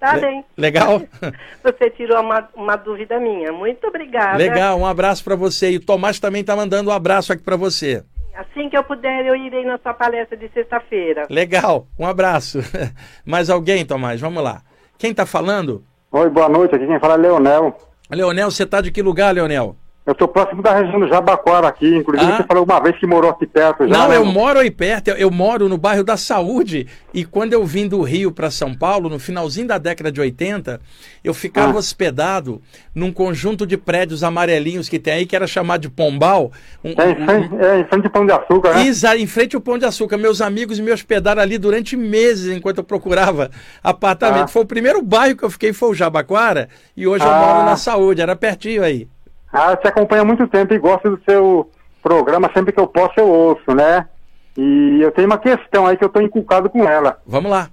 Tá Le bem. Legal? [LAUGHS] Você tirou uma, uma dúvida minha. Muito obrigada. Legal, um abraço para você. E o Tomás também está mandando um abraço aqui para você. Assim que eu puder, eu irei na sua palestra de sexta-feira. Legal, um abraço. [LAUGHS] Mais alguém, Tomás? Vamos lá. Quem está falando? Oi, boa noite. Aqui quem fala é Leonel. Leonel, você está de que lugar, Leonel? Eu estou próximo da região do Jabaquara aqui. Inclusive, ah. você falou uma vez que morou aqui perto. Já, Não, né? eu moro aí perto. Eu, eu, moro no bairro da Saúde. E quando eu vim do Rio para São Paulo, no finalzinho da década de 80, eu ficava ah. hospedado num conjunto de prédios amarelinhos que tem aí, que era chamado de Pombal. Um, é, em frente, um... é, em frente ao Pão de Açúcar, né? Exato, em frente ao Pão de Açúcar. Meus amigos me hospedaram ali durante meses enquanto eu procurava [LAUGHS] apartamento. Ah. Foi o primeiro bairro que eu fiquei, foi o Jabaquara. E hoje eu ah. moro na Saúde. Era pertinho aí. Ah, te acompanha há muito tempo e gosto do seu programa, sempre que eu posso eu ouço, né? E eu tenho uma questão aí que eu estou inculcado com ela. Vamos lá.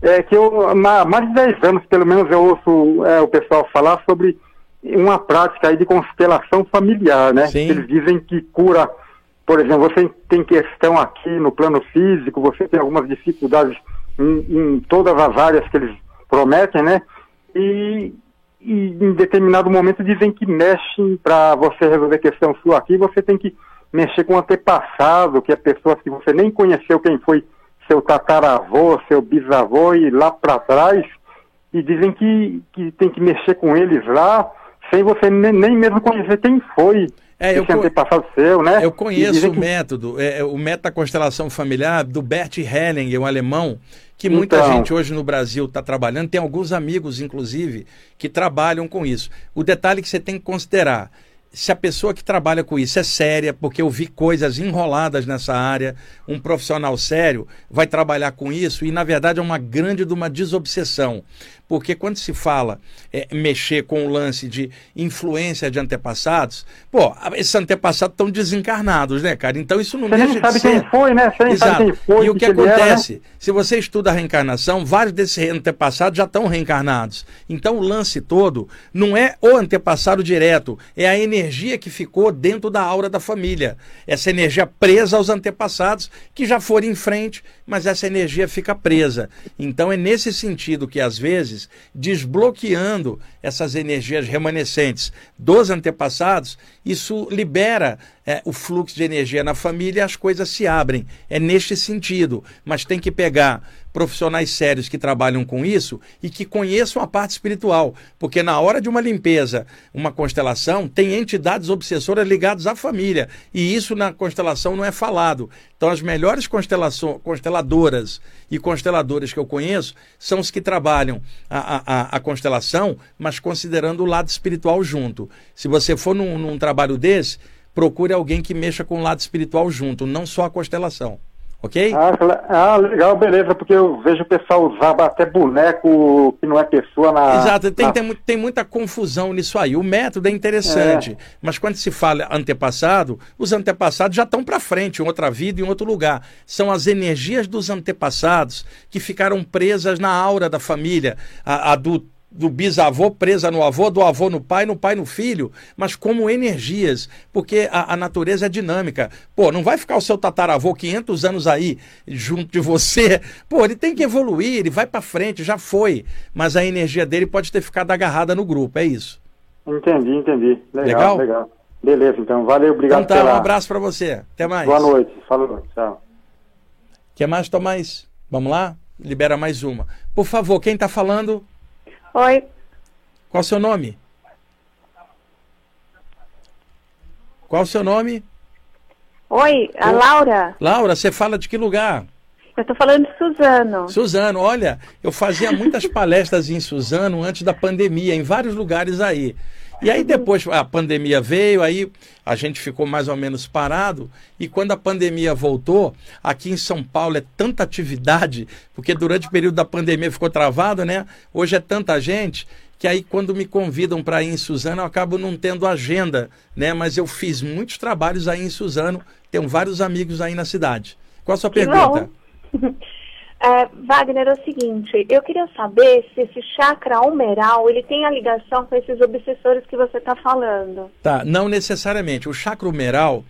É que eu, há mais de 10 anos, pelo menos, eu ouço é, o pessoal falar sobre uma prática aí de constelação familiar, né? Sim. Eles dizem que cura, por exemplo, você tem questão aqui no plano físico, você tem algumas dificuldades em, em todas as áreas que eles prometem, né? E e em determinado momento dizem que mexem para você resolver questão sua aqui, você tem que mexer com o antepassado, que é pessoas que você nem conheceu quem foi seu tataravô, seu bisavô e lá para trás, e dizem que, que tem que mexer com eles lá, sem você nem, nem mesmo conhecer quem foi. É, eu, antepassado seu, né? Eu conheço o que... método, é, é, o método da constelação familiar do Bert Hellinger, um alemão, que muita então... gente hoje no Brasil está trabalhando, tem alguns amigos, inclusive, que trabalham com isso. O detalhe que você tem que considerar se a pessoa que trabalha com isso é séria, porque eu vi coisas enroladas nessa área, um profissional sério vai trabalhar com isso e, na verdade, é uma grande de uma desobsessão. Porque quando se fala é, mexer com o lance de influência de antepassados, pô, esses antepassados estão desencarnados, né, cara? Então isso não você deixa nem sabe quem foi, né? Você nem Exato. sabe quem foi. E o que, que acontece? Era, né? Se você estuda a reencarnação, vários desses antepassados já estão reencarnados. Então o lance todo não é o antepassado direto, é a energia que ficou dentro da aura da família. Essa energia presa aos antepassados que já foram em frente, mas essa energia fica presa. Então é nesse sentido que às vezes vezes, desbloqueando essas energias remanescentes dos antepassados, isso libera é, o fluxo de energia na família e as coisas se abrem. É neste sentido. Mas tem que pegar profissionais sérios que trabalham com isso e que conheçam a parte espiritual. Porque na hora de uma limpeza, uma constelação, tem entidades obsessoras ligadas à família. E isso na constelação não é falado. Então, as melhores consteladoras e consteladores que eu conheço são os que trabalham a, a, a constelação, mas considerando o lado espiritual junto. Se você for num, num trabalho desse, procure alguém que mexa com o lado espiritual junto, não só a constelação. Ok? Ah, ah, legal, beleza, porque eu vejo o pessoal usar até boneco que não é pessoa na. Exato, tem, na... tem, tem, muita confusão nisso aí. O método é interessante, é. mas quando se fala antepassado, os antepassados já estão para frente, em outra vida, em outro lugar. São as energias dos antepassados que ficaram presas na aura da família, a, a do do bisavô presa no avô, do avô no pai, no pai no filho, mas como energias, porque a, a, natureza é dinâmica. Pô, não vai ficar o seu tataravô 500 anos aí junto de você. Pô, ele tem que evoluir, ele vai para frente, já foi, mas a energia dele pode ter ficado agarrada no grupo, é isso. Entendi, entendi. Legal, legal. legal. Beleza, então, valeu, obrigado então tá, pela... um abraço para você. Até mais. Boa noite. Falou, tchau. Quer mais, Tomás? Vamos lá? Libera mais uma. Por favor, quem está falando? Oi. Qual o seu nome? Qual o seu nome? Oi, a Laura. Laura, você fala de que lugar? Eu estou falando de Suzano. Suzano, olha, eu fazia muitas palestras em Suzano antes da pandemia, em vários lugares aí. E aí depois a pandemia veio, aí a gente ficou mais ou menos parado. E quando a pandemia voltou, aqui em São Paulo é tanta atividade, porque durante o período da pandemia ficou travado, né? Hoje é tanta gente que aí quando me convidam para ir em Suzano, eu acabo não tendo agenda, né? Mas eu fiz muitos trabalhos aí em Suzano, tenho vários amigos aí na cidade. Qual a sua que pergunta? [LAUGHS] É, Wagner, é o seguinte, eu queria saber se esse chakra humeral, ele tem a ligação com esses obsessores que você está falando. Tá, não necessariamente. O chakra humeral,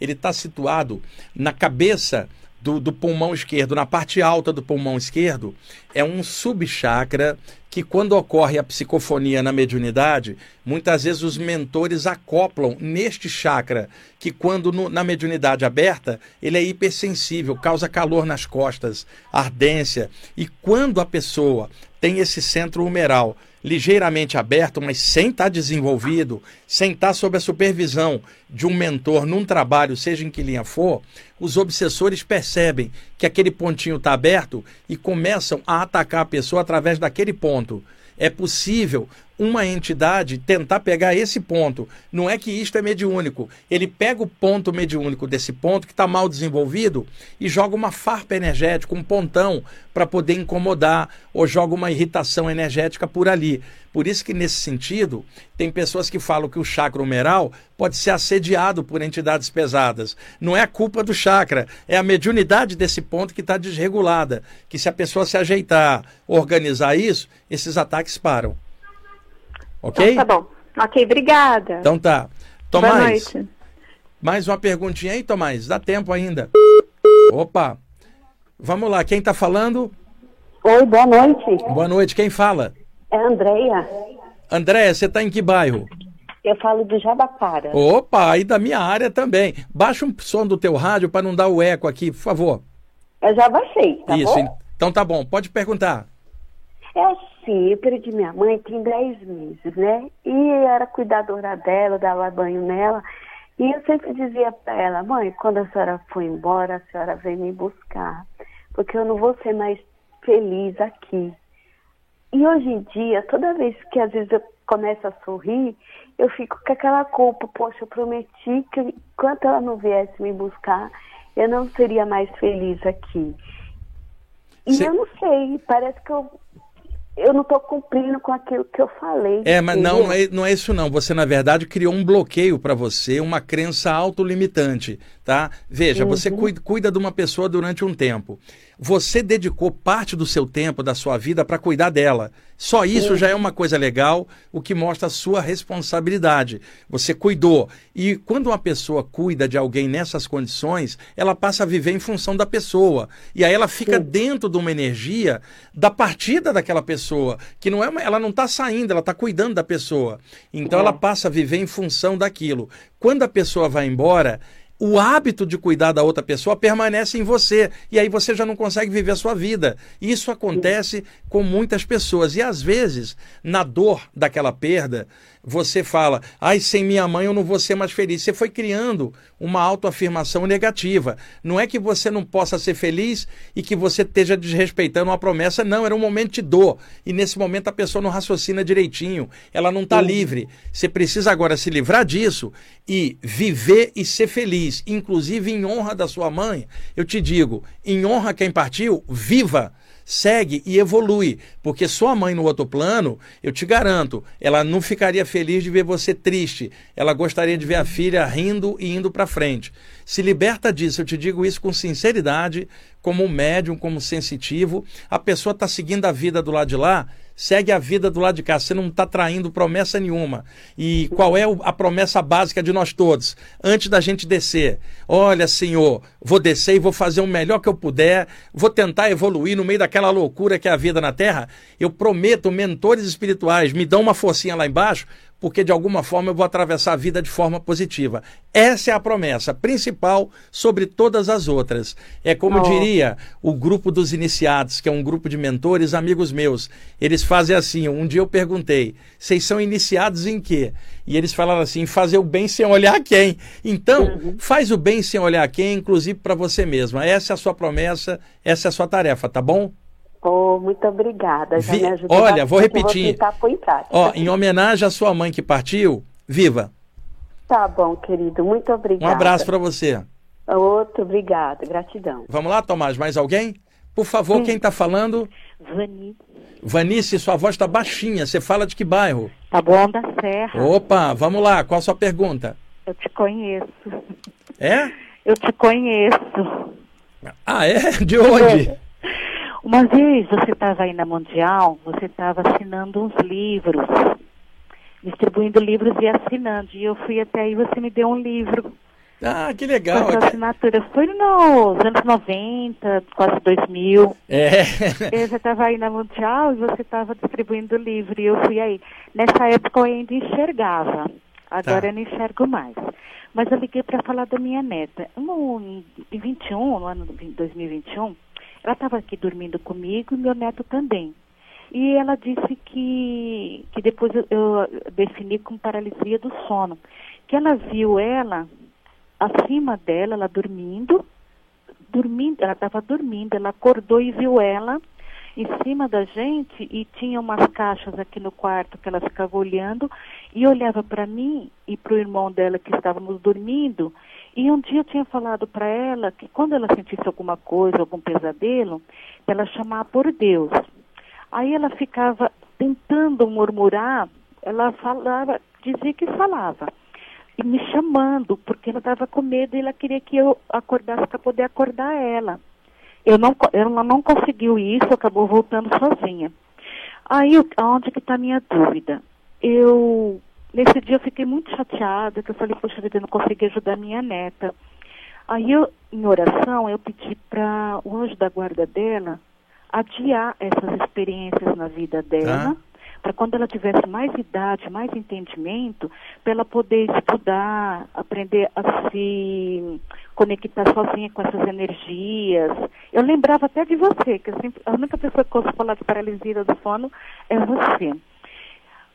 ele está situado na cabeça do, do, pulmão esquerdo, na parte alta do pulmão esquerdo, é um subchakra que quando ocorre a psicofonia na mediunidade, muitas vezes os mentores acoplam neste chakra, que quando no, na mediunidade aberta, ele é hipersensível, causa calor nas costas, ardência. E quando a pessoa tem esse centro humeral ligeiramente aberto, mas sem estar tá desenvolvido, sem estar tá sob a supervisão de um mentor num trabalho, seja em que linha for, os obsessores percebem que aquele pontinho está aberto e começam a atacar a pessoa através daquele ponto. É possível uma entidade tentar pegar esse ponto. Não é que isto é mediúnico. Ele pega o ponto mediúnico desse ponto que está mal desenvolvido e joga uma farpa energética, um pontão, para poder incomodar, ou joga uma irritação energética por ali. Por isso que, nesse sentido, tem pessoas que falam que o chakra humeral pode ser assediado por entidades pesadas. Não é a culpa do chakra, é a mediunidade desse ponto que está desregulada. Que se a pessoa se ajeitar, organizar isso, esses ataques param. Ok? Então, tá bom. Ok, obrigada. Então tá. Tomás. Boa noite. Mais uma perguntinha aí, Tomás? Dá tempo ainda. Opa. Vamos lá, quem está falando? Oi, boa noite. Boa noite, quem fala? É Andréia. Andréia, você está em que bairro? Eu falo de Jabaquara. Opa, aí da minha área também. Baixa um som do teu rádio para não dar o eco aqui, por favor. Eu já baixei, tá Isso, bom? então tá bom. Pode perguntar. É assim, eu perdi minha mãe tem 10 meses, né? E eu era cuidadora dela, dava banho nela. E eu sempre dizia para ela, mãe, quando a senhora for embora, a senhora vem me buscar. Porque eu não vou ser mais feliz aqui. E hoje em dia, toda vez que às vezes eu começo a sorrir, eu fico com aquela culpa. Poxa, eu prometi que enquanto ela não viesse me buscar, eu não seria mais feliz aqui. E Cê... eu não sei, parece que eu eu não estou cumprindo com aquilo que eu falei. É, mas não, não é, não é isso não. Você, na verdade, criou um bloqueio para você, uma crença autolimitante, tá? Veja, uhum. você cuida, cuida de uma pessoa durante um tempo. Você dedicou parte do seu tempo, da sua vida, para cuidar dela. Só isso uhum. já é uma coisa legal, o que mostra a sua responsabilidade. Você cuidou. E quando uma pessoa cuida de alguém nessas condições, ela passa a viver em função da pessoa. E aí ela fica dentro de uma energia da partida daquela pessoa, que não é uma, ela não está saindo, ela está cuidando da pessoa. Então ela passa a viver em função daquilo. Quando a pessoa vai embora, o hábito de cuidar da outra pessoa permanece em você e aí você já não consegue viver a sua vida. Isso acontece com muitas pessoas e às vezes, na dor daquela perda, você fala: "Ai, sem minha mãe eu não vou ser mais feliz". Você foi criando uma autoafirmação negativa. Não é que você não possa ser feliz e que você esteja desrespeitando uma promessa, não, era um momento de dor. E nesse momento a pessoa não raciocina direitinho, ela não está livre. Você precisa agora se livrar disso e viver e ser feliz, inclusive em honra da sua mãe. Eu te digo, em honra quem partiu, viva segue e evolui. Porque sua mãe no outro plano, eu te garanto, ela não ficaria feliz de ver você triste. Ela gostaria de ver a filha rindo e indo para frente. Se liberta disso, eu te digo isso com sinceridade, como médium, como sensitivo. A pessoa está seguindo a vida do lado de lá segue a vida do lado de cá. Você não está traindo promessa nenhuma. E qual é a promessa básica de nós todos? Antes da gente descer, olha, Senhor, vou descer e vou fazer o melhor que eu puder, vou tentar evoluir no meio daquela loucura que é a vida na Terra. Eu prometo, mentores espirituais me dão uma forcinha lá embaixo porque de alguma forma eu vou atravessar a vida de forma positiva. Essa é a promessa principal sobre todas as outras. É como oh. diria o grupo dos iniciados, que é um grupo de mentores, amigos meus. Eles fazem assim. Um dia eu perguntei: vocês são iniciados em quê? E eles falaram assim: fazer o bem sem olhar quem. Então, uhum. faz o bem sem olhar quem, inclusive para você mesma. Essa é a sua promessa, essa é a sua tarefa, tá bom? Oh, muito obrigada. Já Vi... me ajudou Olha, vou repetir. Vou Ó, em homenagem à sua mãe que partiu, viva. Tá bom, querido. Muito obrigada. Um abraço para você. Outro, obrigada. Gratidão. Vamos lá, Tomás, mais alguém? Por favor, Sim. quem está falando? Vanice. Vanice, sua voz está baixinha. Você fala de que bairro? Tá bom da Serra. Opa, vamos lá. Qual a sua pergunta? Eu te conheço. É? Eu te conheço. Ah, é? De onde? [LAUGHS] Uma vez você estava aí na Mundial, você estava assinando uns livros, distribuindo livros e assinando. E eu fui até aí, você me deu um livro. Ah, que legal. Com sua assinatura. Foi nos anos 90, quase 2000. É. Eu já estava aí na Mundial e você estava distribuindo livro. E eu fui aí. Nessa época eu ainda enxergava. Agora tá. eu não enxergo mais. Mas eu liguei para falar da minha neta. No, em 21, no ano 2021, ela estava aqui dormindo comigo e meu neto também. E ela disse que, que depois eu, eu defini como paralisia do sono. Que ela viu ela acima dela, ela dormindo, dormindo, ela estava dormindo, ela acordou e viu ela em cima da gente e tinha umas caixas aqui no quarto que ela ficava olhando e olhava para mim e para o irmão dela que estávamos dormindo e um dia eu tinha falado para ela que quando ela sentisse alguma coisa, algum pesadelo, ela chamar por Deus. Aí ela ficava tentando murmurar, ela falava, dizia que falava, e me chamando, porque ela estava com medo e ela queria que eu acordasse para poder acordar ela. Eu não, ela não conseguiu isso, acabou voltando sozinha. Aí, onde que está a minha dúvida? Eu Nesse dia eu fiquei muito chateada, que eu falei, poxa vida, eu não consegui ajudar minha neta. Aí eu, em oração, eu pedi para o anjo da guarda dela adiar essas experiências na vida dela, ah. para quando ela tivesse mais idade, mais entendimento, para ela poder estudar, aprender a se conectar sozinha com essas energias. Eu lembrava até de você, que sempre, a única pessoa que eu ouço falar de paralisia do sono é você.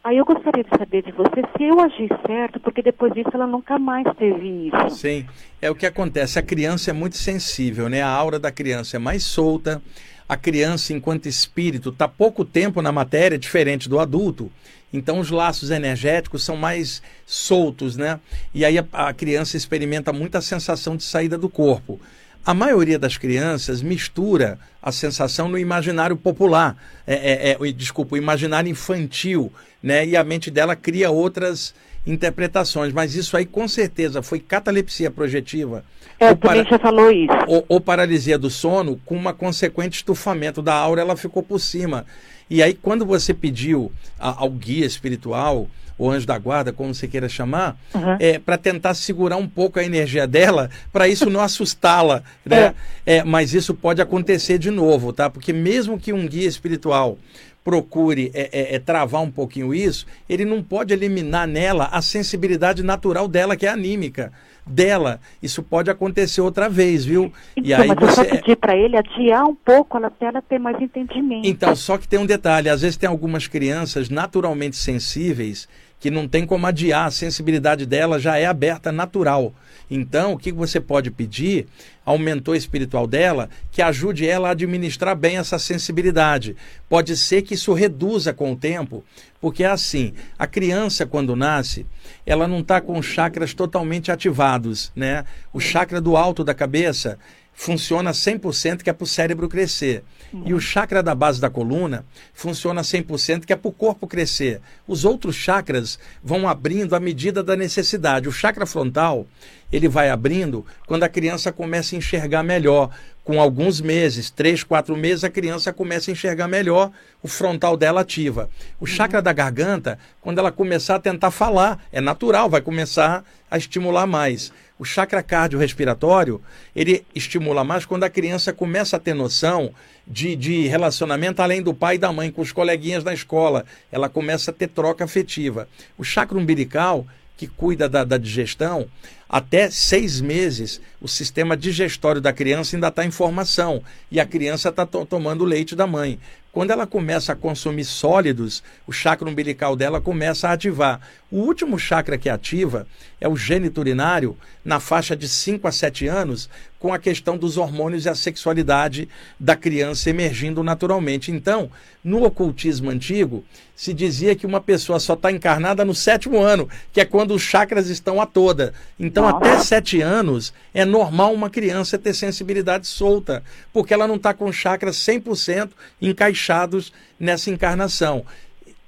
Aí eu gostaria de saber de você se eu agi certo, porque depois disso ela nunca mais teve isso. Sim, é o que acontece. A criança é muito sensível, né? A aura da criança é mais solta. A criança, enquanto espírito, está pouco tempo na matéria, diferente do adulto. Então os laços energéticos são mais soltos, né? E aí a, a criança experimenta muita sensação de saída do corpo. A maioria das crianças mistura a sensação no imaginário popular, é, é, é, desculpa, o imaginário infantil, né? E a mente dela cria outras interpretações, mas isso aí com certeza foi catalepsia projetiva. É, para... já falou isso. Ou, ou, paralisia do sono, com uma consequente estufamento da aura, ela ficou por cima. E aí, quando você pediu a, ao guia espiritual, o anjo da guarda, como você queira chamar, uhum. é, para tentar segurar um pouco a energia dela, para isso não assustá-la. [LAUGHS] Né? É. é. mas isso pode acontecer de novo, tá? Porque mesmo que um guia espiritual procure é, é, é, travar um pouquinho isso, ele não pode eliminar nela a sensibilidade natural dela, que é anímica dela. Isso pode acontecer outra vez, viu? Então, e aí mas você... eu só pedir para ele adiar um pouco até ela ter mais entendimento. Então, só que tem um detalhe, às vezes tem algumas crianças naturalmente sensíveis que não tem como adiar, a sensibilidade dela já é aberta natural. Então, o que você pode pedir ao mentor espiritual dela que ajude ela a administrar bem essa sensibilidade. Pode ser que isso reduza com o tempo, porque é assim, a criança quando nasce, ela não está com os chakras totalmente ativados, né? O chakra do alto da cabeça funciona 100% que é para o cérebro crescer. Uhum. E o chakra da base da coluna funciona 100% que é para o corpo crescer. Os outros chakras vão abrindo à medida da necessidade. O chakra frontal, ele vai abrindo quando a criança começa a enxergar melhor. Com alguns meses, três, quatro meses, a criança começa a enxergar melhor, o frontal dela ativa. O chakra da garganta, quando ela começar a tentar falar, é natural, vai começar a estimular mais. O chakra cardiorrespiratório, ele estimula mais quando a criança começa a ter noção de, de relacionamento além do pai e da mãe, com os coleguinhas da escola. Ela começa a ter troca afetiva. O chakra umbilical, que cuida da, da digestão, até seis meses, o sistema digestório da criança ainda está em formação e a criança está to tomando leite da mãe. Quando ela começa a consumir sólidos, o chakra umbilical dela começa a ativar. O último chakra que ativa é o geniturinário, na faixa de 5 a 7 anos, com a questão dos hormônios e a sexualidade da criança emergindo naturalmente. Então, no ocultismo antigo, se dizia que uma pessoa só está encarnada no sétimo ano, que é quando os chakras estão a toda. Então, Nossa. até sete anos, é normal uma criança ter sensibilidade solta, porque ela não está com chakras 100% encaixados nessa encarnação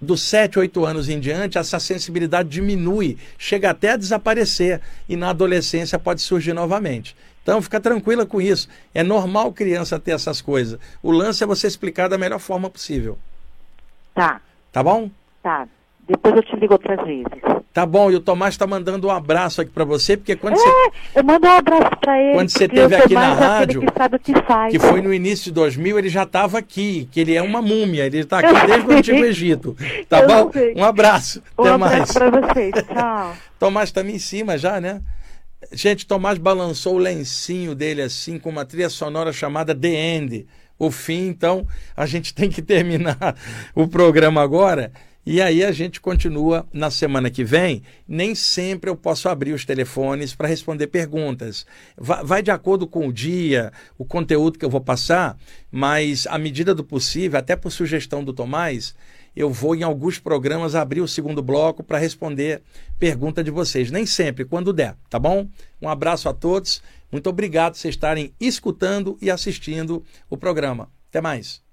dos 7, 8 anos em diante, essa sensibilidade diminui, chega até a desaparecer e na adolescência pode surgir novamente. Então, fica tranquila com isso. É normal criança ter essas coisas. O lance é você explicar da melhor forma possível. Tá. Tá bom? Tá. Depois eu te ligo outras vezes. Tá bom, e o Tomás está mandando um abraço aqui para você, porque quando é, você. Eu mando um abraço para ele. Quando você esteve aqui na rádio. Que, sabe o que, faz. que foi no início de 2000, ele já estava aqui, que ele é uma múmia, ele está aqui desde o Antigo Egito. Tá eu bom? Um abraço. Um Até abraço para vocês. Tchau. [LAUGHS] Tomás está em cima já, né? Gente, Tomás balançou o lencinho dele assim, com uma trilha sonora chamada The End. O fim, então, a gente [LAUGHS] tem que terminar o programa agora. E aí a gente continua na semana que vem. Nem sempre eu posso abrir os telefones para responder perguntas. Vai de acordo com o dia, o conteúdo que eu vou passar, mas à medida do possível, até por sugestão do Tomás, eu vou em alguns programas abrir o segundo bloco para responder pergunta de vocês. Nem sempre, quando der, tá bom? Um abraço a todos. Muito obrigado por vocês estarem escutando e assistindo o programa. Até mais.